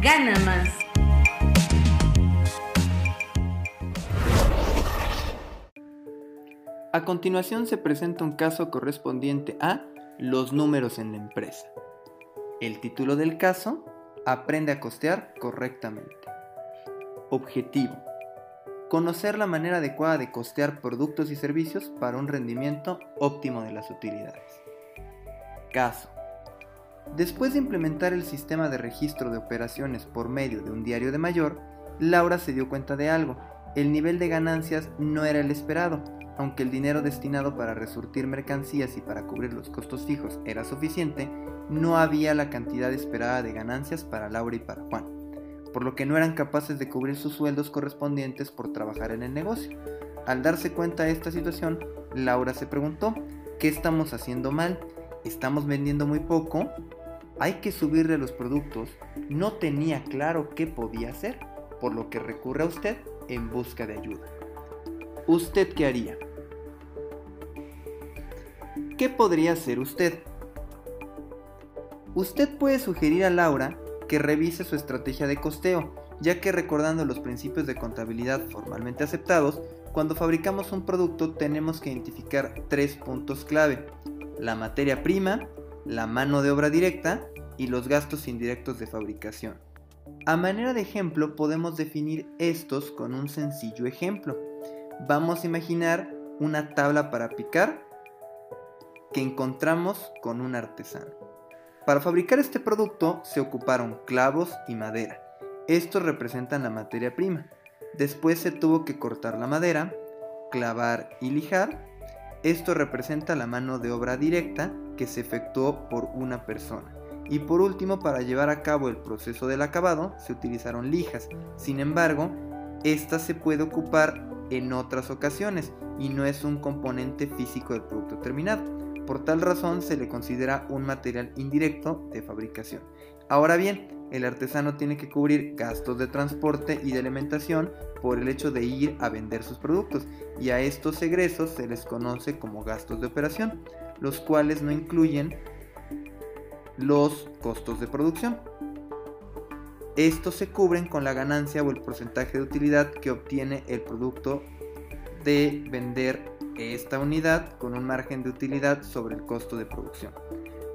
gana más. A continuación se presenta un caso correspondiente a los números en la empresa. El título del caso, Aprende a costear correctamente. Objetivo. Conocer la manera adecuada de costear productos y servicios para un rendimiento óptimo de las utilidades. Caso. Después de implementar el sistema de registro de operaciones por medio de un diario de mayor, Laura se dio cuenta de algo. El nivel de ganancias no era el esperado, aunque el dinero destinado para resurtir mercancías y para cubrir los costos fijos era suficiente, no había la cantidad esperada de ganancias para Laura y para Juan, por lo que no eran capaces de cubrir sus sueldos correspondientes por trabajar en el negocio. Al darse cuenta de esta situación, Laura se preguntó, ¿qué estamos haciendo mal? ¿Estamos vendiendo muy poco? ¿Hay que subirle los productos? No tenía claro qué podía hacer, por lo que recurre a usted en busca de ayuda. ¿Usted qué haría? ¿Qué podría hacer usted? Usted puede sugerir a Laura que revise su estrategia de costeo, ya que recordando los principios de contabilidad formalmente aceptados, cuando fabricamos un producto tenemos que identificar tres puntos clave, la materia prima, la mano de obra directa y los gastos indirectos de fabricación. A manera de ejemplo podemos definir estos con un sencillo ejemplo. Vamos a imaginar una tabla para picar que encontramos con un artesano. Para fabricar este producto se ocuparon clavos y madera. Estos representan la materia prima. Después se tuvo que cortar la madera, clavar y lijar. Esto representa la mano de obra directa que se efectuó por una persona. Y por último, para llevar a cabo el proceso del acabado, se utilizaron lijas. Sin embargo, esta se puede ocupar en otras ocasiones y no es un componente físico del producto terminado. Por tal razón se le considera un material indirecto de fabricación. Ahora bien, el artesano tiene que cubrir gastos de transporte y de alimentación por el hecho de ir a vender sus productos y a estos egresos se les conoce como gastos de operación, los cuales no incluyen los costos de producción. Estos se cubren con la ganancia o el porcentaje de utilidad que obtiene el producto de vender esta unidad con un margen de utilidad sobre el costo de producción.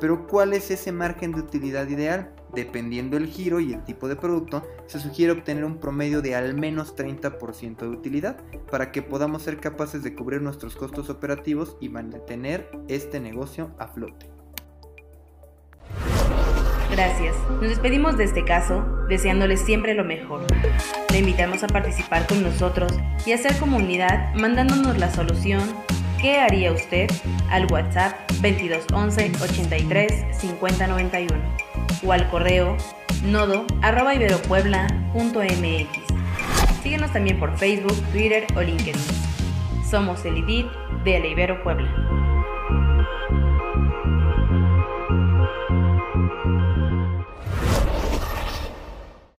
Pero ¿cuál es ese margen de utilidad ideal? Dependiendo el giro y el tipo de producto, se sugiere obtener un promedio de al menos 30% de utilidad para que podamos ser capaces de cubrir nuestros costos operativos y mantener este negocio a flote. Gracias. Nos despedimos de este caso deseándoles siempre lo mejor. Le invitamos a participar con nosotros y hacer comunidad mandándonos la solución ¿Qué haría usted? al WhatsApp 2211 83 50 o al correo nodo arroba Síguenos también por Facebook, Twitter o LinkedIn. Somos el IDIT de la Ibero Puebla.